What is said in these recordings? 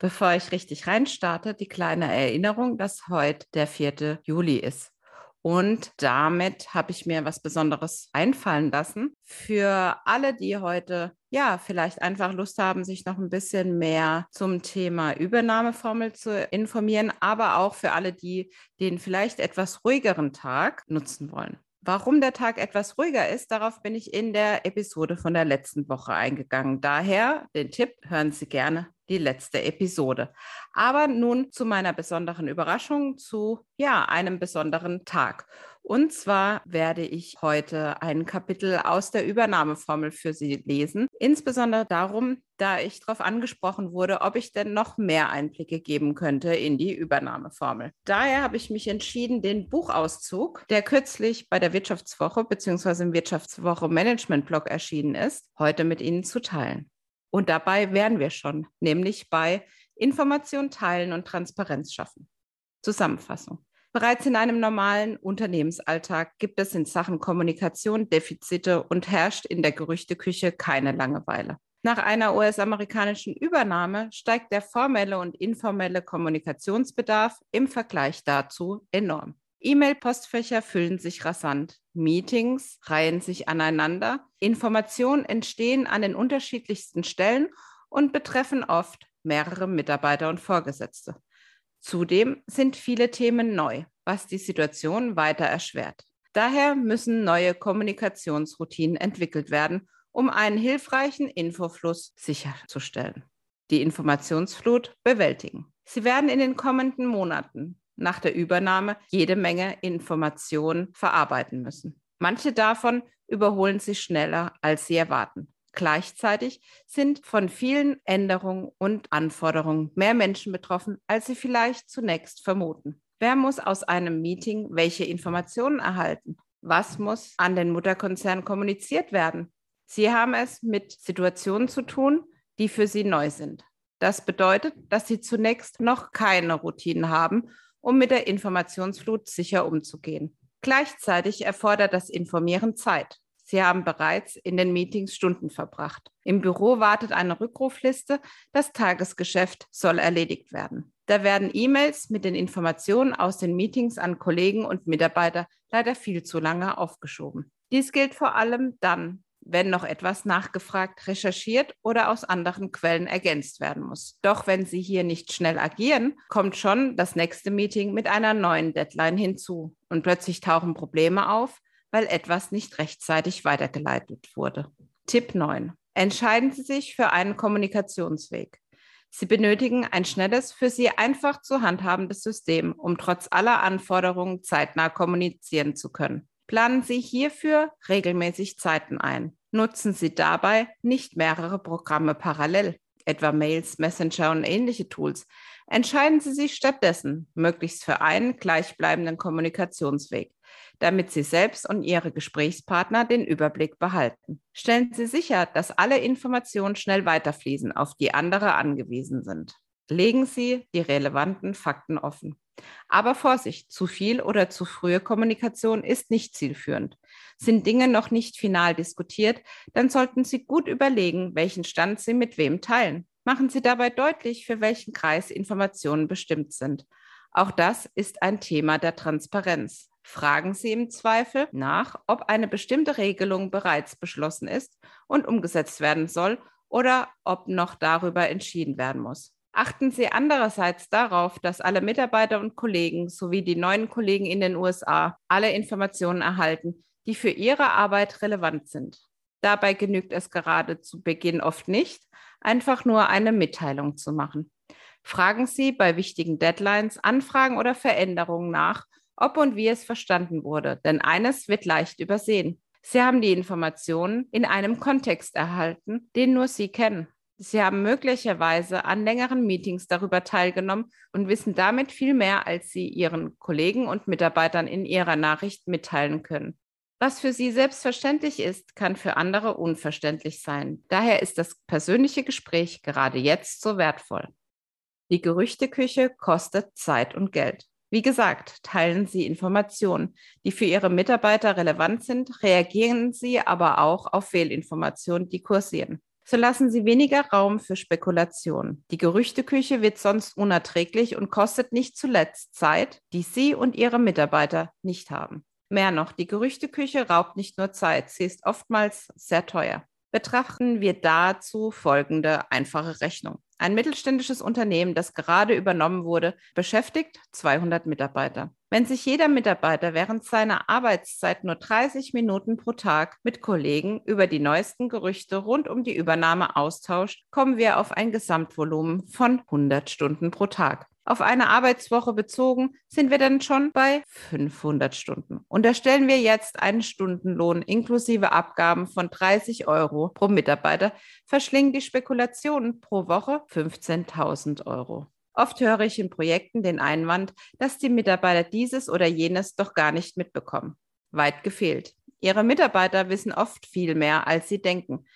bevor ich richtig reinstarte, die kleine Erinnerung, dass heute der 4. Juli ist. Und damit habe ich mir was Besonderes einfallen lassen für alle, die heute ja vielleicht einfach Lust haben, sich noch ein bisschen mehr zum Thema Übernahmeformel zu informieren, aber auch für alle, die den vielleicht etwas ruhigeren Tag nutzen wollen. Warum der Tag etwas ruhiger ist, darauf bin ich in der Episode von der letzten Woche eingegangen. Daher den Tipp, hören Sie gerne die letzte Episode. Aber nun zu meiner besonderen Überraschung, zu ja, einem besonderen Tag. Und zwar werde ich heute ein Kapitel aus der Übernahmeformel für Sie lesen. Insbesondere darum, da ich darauf angesprochen wurde, ob ich denn noch mehr Einblicke geben könnte in die Übernahmeformel. Daher habe ich mich entschieden, den Buchauszug, der kürzlich bei der Wirtschaftswoche bzw. im Wirtschaftswoche Management Blog erschienen ist, heute mit Ihnen zu teilen. Und dabei wären wir schon, nämlich bei Information teilen und Transparenz schaffen. Zusammenfassung. Bereits in einem normalen Unternehmensalltag gibt es in Sachen Kommunikation Defizite und herrscht in der Gerüchteküche keine Langeweile. Nach einer US-amerikanischen Übernahme steigt der formelle und informelle Kommunikationsbedarf im Vergleich dazu enorm. E-Mail-Postfächer füllen sich rasant, Meetings reihen sich aneinander, Informationen entstehen an den unterschiedlichsten Stellen und betreffen oft mehrere Mitarbeiter und Vorgesetzte. Zudem sind viele Themen neu, was die Situation weiter erschwert. Daher müssen neue Kommunikationsroutinen entwickelt werden, um einen hilfreichen Infofluss sicherzustellen. Die Informationsflut bewältigen. Sie werden in den kommenden Monaten nach der Übernahme jede Menge Informationen verarbeiten müssen. Manche davon überholen sich schneller, als sie erwarten. Gleichzeitig sind von vielen Änderungen und Anforderungen mehr Menschen betroffen, als sie vielleicht zunächst vermuten. Wer muss aus einem Meeting welche Informationen erhalten? Was muss an den Mutterkonzern kommuniziert werden? Sie haben es mit Situationen zu tun, die für Sie neu sind. Das bedeutet, dass Sie zunächst noch keine Routinen haben um mit der Informationsflut sicher umzugehen. Gleichzeitig erfordert das Informieren Zeit. Sie haben bereits in den Meetings Stunden verbracht. Im Büro wartet eine Rückrufliste. Das Tagesgeschäft soll erledigt werden. Da werden E-Mails mit den Informationen aus den Meetings an Kollegen und Mitarbeiter leider viel zu lange aufgeschoben. Dies gilt vor allem dann, wenn noch etwas nachgefragt, recherchiert oder aus anderen Quellen ergänzt werden muss. Doch wenn Sie hier nicht schnell agieren, kommt schon das nächste Meeting mit einer neuen Deadline hinzu und plötzlich tauchen Probleme auf, weil etwas nicht rechtzeitig weitergeleitet wurde. Tipp 9. Entscheiden Sie sich für einen Kommunikationsweg. Sie benötigen ein schnelles, für Sie einfach zu handhabendes System, um trotz aller Anforderungen zeitnah kommunizieren zu können. Planen Sie hierfür regelmäßig Zeiten ein. Nutzen Sie dabei nicht mehrere Programme parallel, etwa Mails, Messenger und ähnliche Tools. Entscheiden Sie sich stattdessen möglichst für einen gleichbleibenden Kommunikationsweg, damit Sie selbst und Ihre Gesprächspartner den Überblick behalten. Stellen Sie sicher, dass alle Informationen schnell weiterfließen, auf die andere angewiesen sind. Legen Sie die relevanten Fakten offen. Aber Vorsicht, zu viel oder zu frühe Kommunikation ist nicht zielführend. Sind Dinge noch nicht final diskutiert, dann sollten Sie gut überlegen, welchen Stand Sie mit wem teilen. Machen Sie dabei deutlich, für welchen Kreis Informationen bestimmt sind. Auch das ist ein Thema der Transparenz. Fragen Sie im Zweifel nach, ob eine bestimmte Regelung bereits beschlossen ist und umgesetzt werden soll oder ob noch darüber entschieden werden muss. Achten Sie andererseits darauf, dass alle Mitarbeiter und Kollegen sowie die neuen Kollegen in den USA alle Informationen erhalten, die für ihre Arbeit relevant sind. Dabei genügt es gerade zu Beginn oft nicht, einfach nur eine Mitteilung zu machen. Fragen Sie bei wichtigen Deadlines, Anfragen oder Veränderungen nach, ob und wie es verstanden wurde, denn eines wird leicht übersehen. Sie haben die Informationen in einem Kontext erhalten, den nur Sie kennen. Sie haben möglicherweise an längeren Meetings darüber teilgenommen und wissen damit viel mehr, als Sie Ihren Kollegen und Mitarbeitern in Ihrer Nachricht mitteilen können. Was für Sie selbstverständlich ist, kann für andere unverständlich sein. Daher ist das persönliche Gespräch gerade jetzt so wertvoll. Die Gerüchteküche kostet Zeit und Geld. Wie gesagt, teilen Sie Informationen, die für Ihre Mitarbeiter relevant sind, reagieren Sie aber auch auf Fehlinformationen, die kursieren. So lassen Sie weniger Raum für Spekulationen. Die Gerüchteküche wird sonst unerträglich und kostet nicht zuletzt Zeit, die Sie und Ihre Mitarbeiter nicht haben. Mehr noch, die Gerüchteküche raubt nicht nur Zeit, sie ist oftmals sehr teuer. Betrachten wir dazu folgende einfache Rechnung. Ein mittelständisches Unternehmen, das gerade übernommen wurde, beschäftigt 200 Mitarbeiter. Wenn sich jeder Mitarbeiter während seiner Arbeitszeit nur 30 Minuten pro Tag mit Kollegen über die neuesten Gerüchte rund um die Übernahme austauscht, kommen wir auf ein Gesamtvolumen von 100 Stunden pro Tag. Auf eine Arbeitswoche bezogen sind wir dann schon bei 500 Stunden. Und da stellen wir jetzt einen Stundenlohn inklusive Abgaben von 30 Euro pro Mitarbeiter, verschlingen die Spekulationen pro Woche 15.000 Euro. Oft höre ich in Projekten den Einwand, dass die Mitarbeiter dieses oder jenes doch gar nicht mitbekommen. Weit gefehlt. Ihre Mitarbeiter wissen oft viel mehr, als sie denken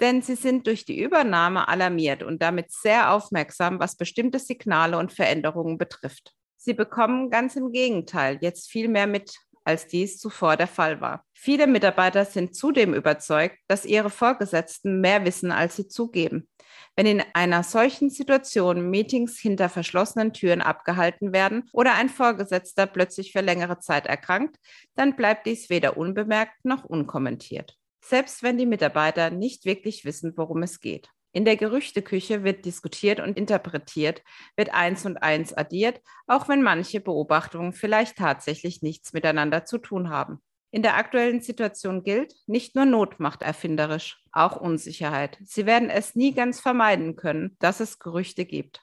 denn sie sind durch die Übernahme alarmiert und damit sehr aufmerksam, was bestimmte Signale und Veränderungen betrifft. Sie bekommen ganz im Gegenteil jetzt viel mehr mit, als dies zuvor der Fall war. Viele Mitarbeiter sind zudem überzeugt, dass ihre Vorgesetzten mehr wissen, als sie zugeben. Wenn in einer solchen Situation Meetings hinter verschlossenen Türen abgehalten werden oder ein Vorgesetzter plötzlich für längere Zeit erkrankt, dann bleibt dies weder unbemerkt noch unkommentiert selbst wenn die Mitarbeiter nicht wirklich wissen, worum es geht. In der Gerüchteküche wird diskutiert und interpretiert, wird eins und eins addiert, auch wenn manche Beobachtungen vielleicht tatsächlich nichts miteinander zu tun haben. In der aktuellen Situation gilt, nicht nur Not macht erfinderisch, auch Unsicherheit. Sie werden es nie ganz vermeiden können, dass es Gerüchte gibt.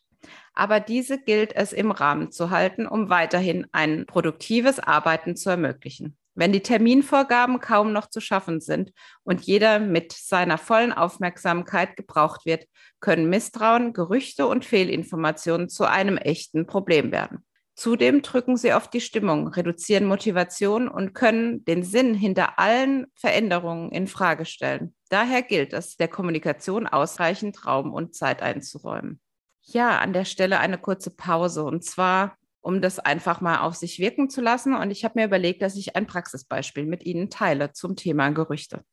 Aber diese gilt es im Rahmen zu halten, um weiterhin ein produktives Arbeiten zu ermöglichen. Wenn die Terminvorgaben kaum noch zu schaffen sind und jeder mit seiner vollen Aufmerksamkeit gebraucht wird, können Misstrauen, Gerüchte und Fehlinformationen zu einem echten Problem werden. Zudem drücken sie oft die Stimmung, reduzieren Motivation und können den Sinn hinter allen Veränderungen in Frage stellen. Daher gilt es, der Kommunikation ausreichend Raum und Zeit einzuräumen. Ja, an der Stelle eine kurze Pause. Und zwar um das einfach mal auf sich wirken zu lassen. Und ich habe mir überlegt, dass ich ein Praxisbeispiel mit Ihnen teile zum Thema Gerüchte.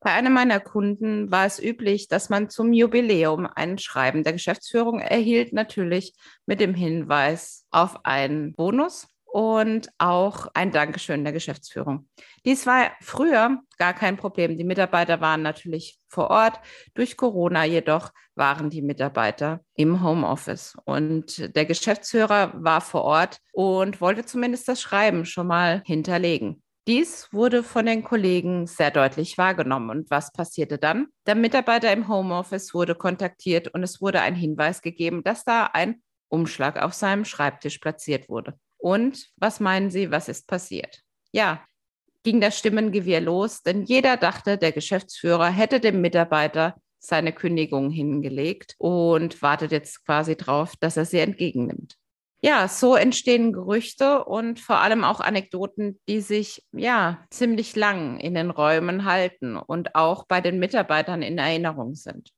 Bei einem meiner Kunden war es üblich, dass man zum Jubiläum ein Schreiben der Geschäftsführung erhielt, natürlich mit dem Hinweis auf einen Bonus und auch ein Dankeschön der Geschäftsführung. Dies war früher gar kein Problem. Die Mitarbeiter waren natürlich vor Ort. Durch Corona jedoch waren die Mitarbeiter im Homeoffice und der Geschäftsführer war vor Ort und wollte zumindest das Schreiben schon mal hinterlegen. Dies wurde von den Kollegen sehr deutlich wahrgenommen. Und was passierte dann? Der Mitarbeiter im Homeoffice wurde kontaktiert und es wurde ein Hinweis gegeben, dass da ein Umschlag auf seinem Schreibtisch platziert wurde. Und was meinen Sie, was ist passiert? Ja, ging das Stimmengewirr los, denn jeder dachte, der Geschäftsführer hätte dem Mitarbeiter seine Kündigung hingelegt und wartet jetzt quasi darauf, dass er sie entgegennimmt. Ja, so entstehen Gerüchte und vor allem auch Anekdoten, die sich ja ziemlich lang in den Räumen halten und auch bei den Mitarbeitern in Erinnerung sind.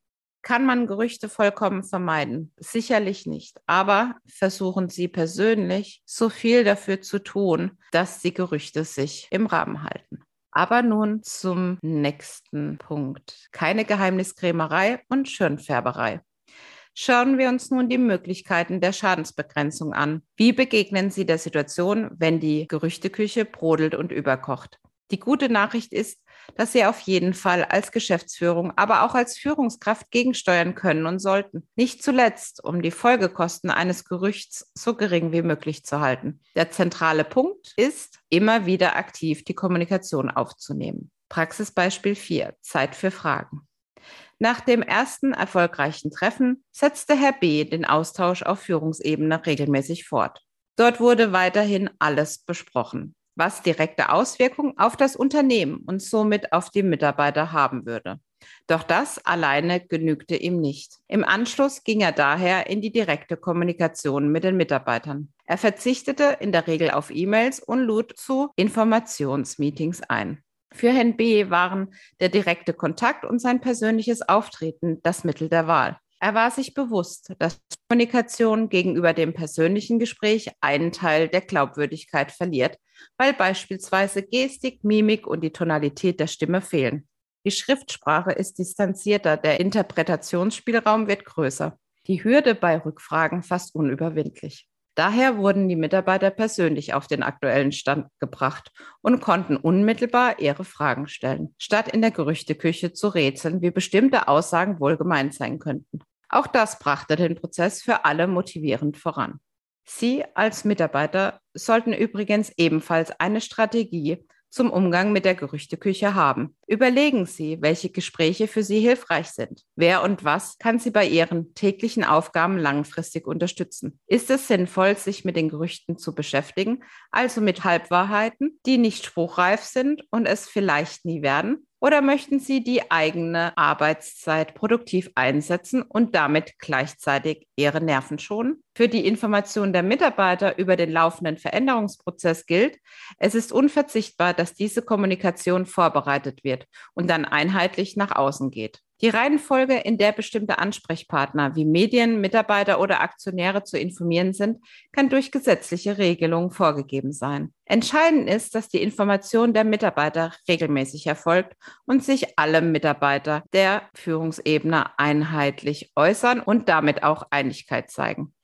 Kann man Gerüchte vollkommen vermeiden? Sicherlich nicht. Aber versuchen Sie persönlich so viel dafür zu tun, dass die Gerüchte sich im Rahmen halten. Aber nun zum nächsten Punkt. Keine Geheimniskrämerei und Schönfärberei. Schauen wir uns nun die Möglichkeiten der Schadensbegrenzung an. Wie begegnen Sie der Situation, wenn die Gerüchteküche brodelt und überkocht? Die gute Nachricht ist, dass sie auf jeden Fall als Geschäftsführung, aber auch als Führungskraft gegensteuern können und sollten. Nicht zuletzt, um die Folgekosten eines Gerüchts so gering wie möglich zu halten. Der zentrale Punkt ist, immer wieder aktiv die Kommunikation aufzunehmen. Praxisbeispiel 4. Zeit für Fragen. Nach dem ersten erfolgreichen Treffen setzte Herr B. den Austausch auf Führungsebene regelmäßig fort. Dort wurde weiterhin alles besprochen was direkte Auswirkungen auf das Unternehmen und somit auf die Mitarbeiter haben würde. Doch das alleine genügte ihm nicht. Im Anschluss ging er daher in die direkte Kommunikation mit den Mitarbeitern. Er verzichtete in der Regel auf E-Mails und lud zu Informationsmeetings ein. Für Herrn B. waren der direkte Kontakt und sein persönliches Auftreten das Mittel der Wahl. Er war sich bewusst, dass Kommunikation gegenüber dem persönlichen Gespräch einen Teil der Glaubwürdigkeit verliert, weil beispielsweise Gestik, Mimik und die Tonalität der Stimme fehlen. Die Schriftsprache ist distanzierter, der Interpretationsspielraum wird größer. Die Hürde bei Rückfragen fast unüberwindlich. Daher wurden die Mitarbeiter persönlich auf den aktuellen Stand gebracht und konnten unmittelbar ihre Fragen stellen, statt in der Gerüchteküche zu rätseln, wie bestimmte Aussagen wohl gemeint sein könnten. Auch das brachte den Prozess für alle motivierend voran. Sie als Mitarbeiter sollten übrigens ebenfalls eine Strategie zum Umgang mit der Gerüchteküche haben. Überlegen Sie, welche Gespräche für Sie hilfreich sind. Wer und was kann Sie bei Ihren täglichen Aufgaben langfristig unterstützen? Ist es sinnvoll, sich mit den Gerüchten zu beschäftigen, also mit Halbwahrheiten, die nicht spruchreif sind und es vielleicht nie werden? Oder möchten Sie die eigene Arbeitszeit produktiv einsetzen und damit gleichzeitig Ihre Nerven schonen? Für die Information der Mitarbeiter über den laufenden Veränderungsprozess gilt, es ist unverzichtbar, dass diese Kommunikation vorbereitet wird und dann einheitlich nach außen geht. Die Reihenfolge, in der bestimmte Ansprechpartner wie Medien, Mitarbeiter oder Aktionäre zu informieren sind, kann durch gesetzliche Regelungen vorgegeben sein. Entscheidend ist, dass die Information der Mitarbeiter regelmäßig erfolgt und sich alle Mitarbeiter der Führungsebene einheitlich äußern und damit auch Einigkeit zeigen.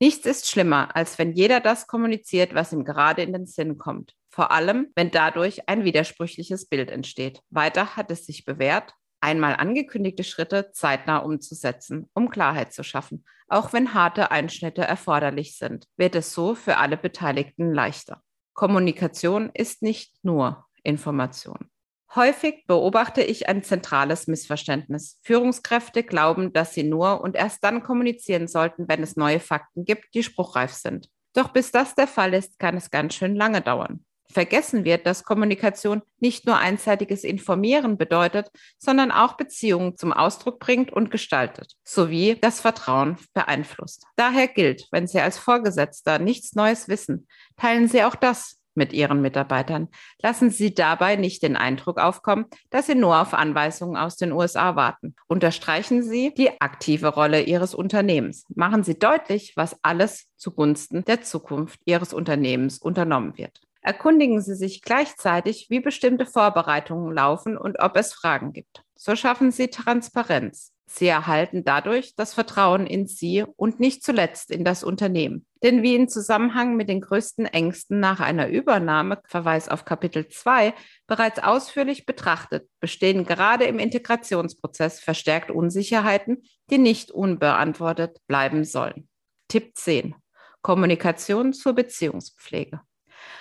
Nichts ist schlimmer, als wenn jeder das kommuniziert, was ihm gerade in den Sinn kommt. Vor allem, wenn dadurch ein widersprüchliches Bild entsteht. Weiter hat es sich bewährt, einmal angekündigte Schritte zeitnah umzusetzen, um Klarheit zu schaffen. Auch wenn harte Einschnitte erforderlich sind, wird es so für alle Beteiligten leichter. Kommunikation ist nicht nur Information. Häufig beobachte ich ein zentrales Missverständnis. Führungskräfte glauben, dass sie nur und erst dann kommunizieren sollten, wenn es neue Fakten gibt, die spruchreif sind. Doch bis das der Fall ist, kann es ganz schön lange dauern vergessen wird, dass Kommunikation nicht nur einseitiges Informieren bedeutet, sondern auch Beziehungen zum Ausdruck bringt und gestaltet, sowie das Vertrauen beeinflusst. Daher gilt, wenn Sie als Vorgesetzter nichts Neues wissen, teilen Sie auch das mit Ihren Mitarbeitern. Lassen Sie dabei nicht den Eindruck aufkommen, dass Sie nur auf Anweisungen aus den USA warten. Unterstreichen Sie die aktive Rolle Ihres Unternehmens. Machen Sie deutlich, was alles zugunsten der Zukunft Ihres Unternehmens unternommen wird. Erkundigen Sie sich gleichzeitig, wie bestimmte Vorbereitungen laufen und ob es Fragen gibt. So schaffen Sie Transparenz. Sie erhalten dadurch das Vertrauen in Sie und nicht zuletzt in das Unternehmen. Denn wie in Zusammenhang mit den größten Ängsten nach einer Übernahme, Verweis auf Kapitel 2, bereits ausführlich betrachtet, bestehen gerade im Integrationsprozess verstärkt Unsicherheiten, die nicht unbeantwortet bleiben sollen. Tipp 10. Kommunikation zur Beziehungspflege.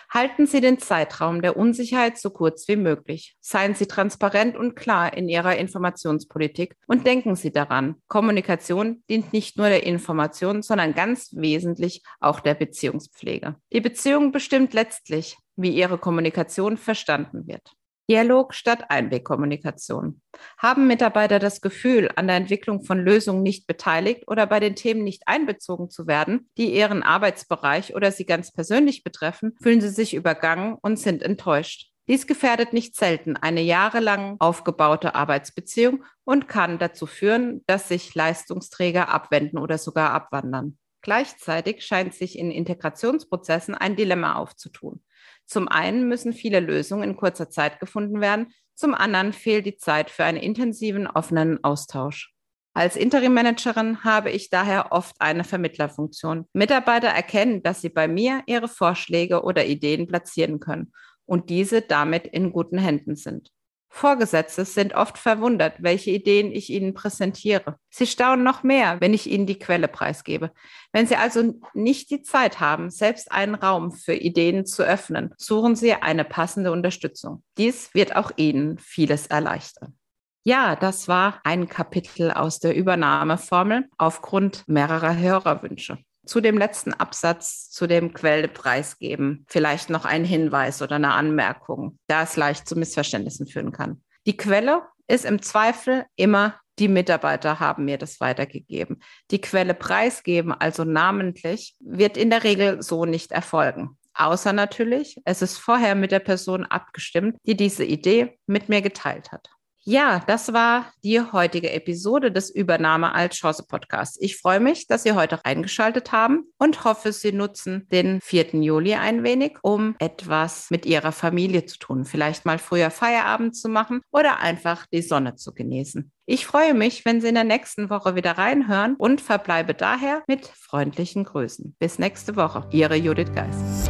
Halten Sie den Zeitraum der Unsicherheit so kurz wie möglich. Seien Sie transparent und klar in Ihrer Informationspolitik und denken Sie daran, Kommunikation dient nicht nur der Information, sondern ganz wesentlich auch der Beziehungspflege. Die Beziehung bestimmt letztlich, wie Ihre Kommunikation verstanden wird. Dialog statt Einwegkommunikation. Haben Mitarbeiter das Gefühl, an der Entwicklung von Lösungen nicht beteiligt oder bei den Themen nicht einbezogen zu werden, die ihren Arbeitsbereich oder sie ganz persönlich betreffen, fühlen sie sich übergangen und sind enttäuscht. Dies gefährdet nicht selten eine jahrelang aufgebaute Arbeitsbeziehung und kann dazu führen, dass sich Leistungsträger abwenden oder sogar abwandern. Gleichzeitig scheint sich in Integrationsprozessen ein Dilemma aufzutun. Zum einen müssen viele Lösungen in kurzer Zeit gefunden werden, zum anderen fehlt die Zeit für einen intensiven, offenen Austausch. Als Interim-Managerin habe ich daher oft eine Vermittlerfunktion. Mitarbeiter erkennen, dass sie bei mir ihre Vorschläge oder Ideen platzieren können und diese damit in guten Händen sind. Vorgesetzte sind oft verwundert, welche Ideen ich ihnen präsentiere. Sie staunen noch mehr, wenn ich ihnen die Quelle preisgebe. Wenn sie also nicht die Zeit haben, selbst einen Raum für Ideen zu öffnen, suchen sie eine passende Unterstützung. Dies wird auch ihnen vieles erleichtern. Ja, das war ein Kapitel aus der Übernahmeformel aufgrund mehrerer Hörerwünsche zu dem letzten Absatz, zu dem Quellepreis geben, vielleicht noch ein Hinweis oder eine Anmerkung, da es leicht zu Missverständnissen führen kann. Die Quelle ist im Zweifel immer die Mitarbeiter haben mir das weitergegeben. Die Quelle preisgeben, also namentlich, wird in der Regel so nicht erfolgen. Außer natürlich, es ist vorher mit der Person abgestimmt, die diese Idee mit mir geteilt hat. Ja, das war die heutige Episode des Übernahme als Chance Podcasts. Ich freue mich, dass Sie heute reingeschaltet haben und hoffe, Sie nutzen den 4. Juli ein wenig, um etwas mit Ihrer Familie zu tun. Vielleicht mal früher Feierabend zu machen oder einfach die Sonne zu genießen. Ich freue mich, wenn Sie in der nächsten Woche wieder reinhören und verbleibe daher mit freundlichen Grüßen. Bis nächste Woche. Ihre Judith Geist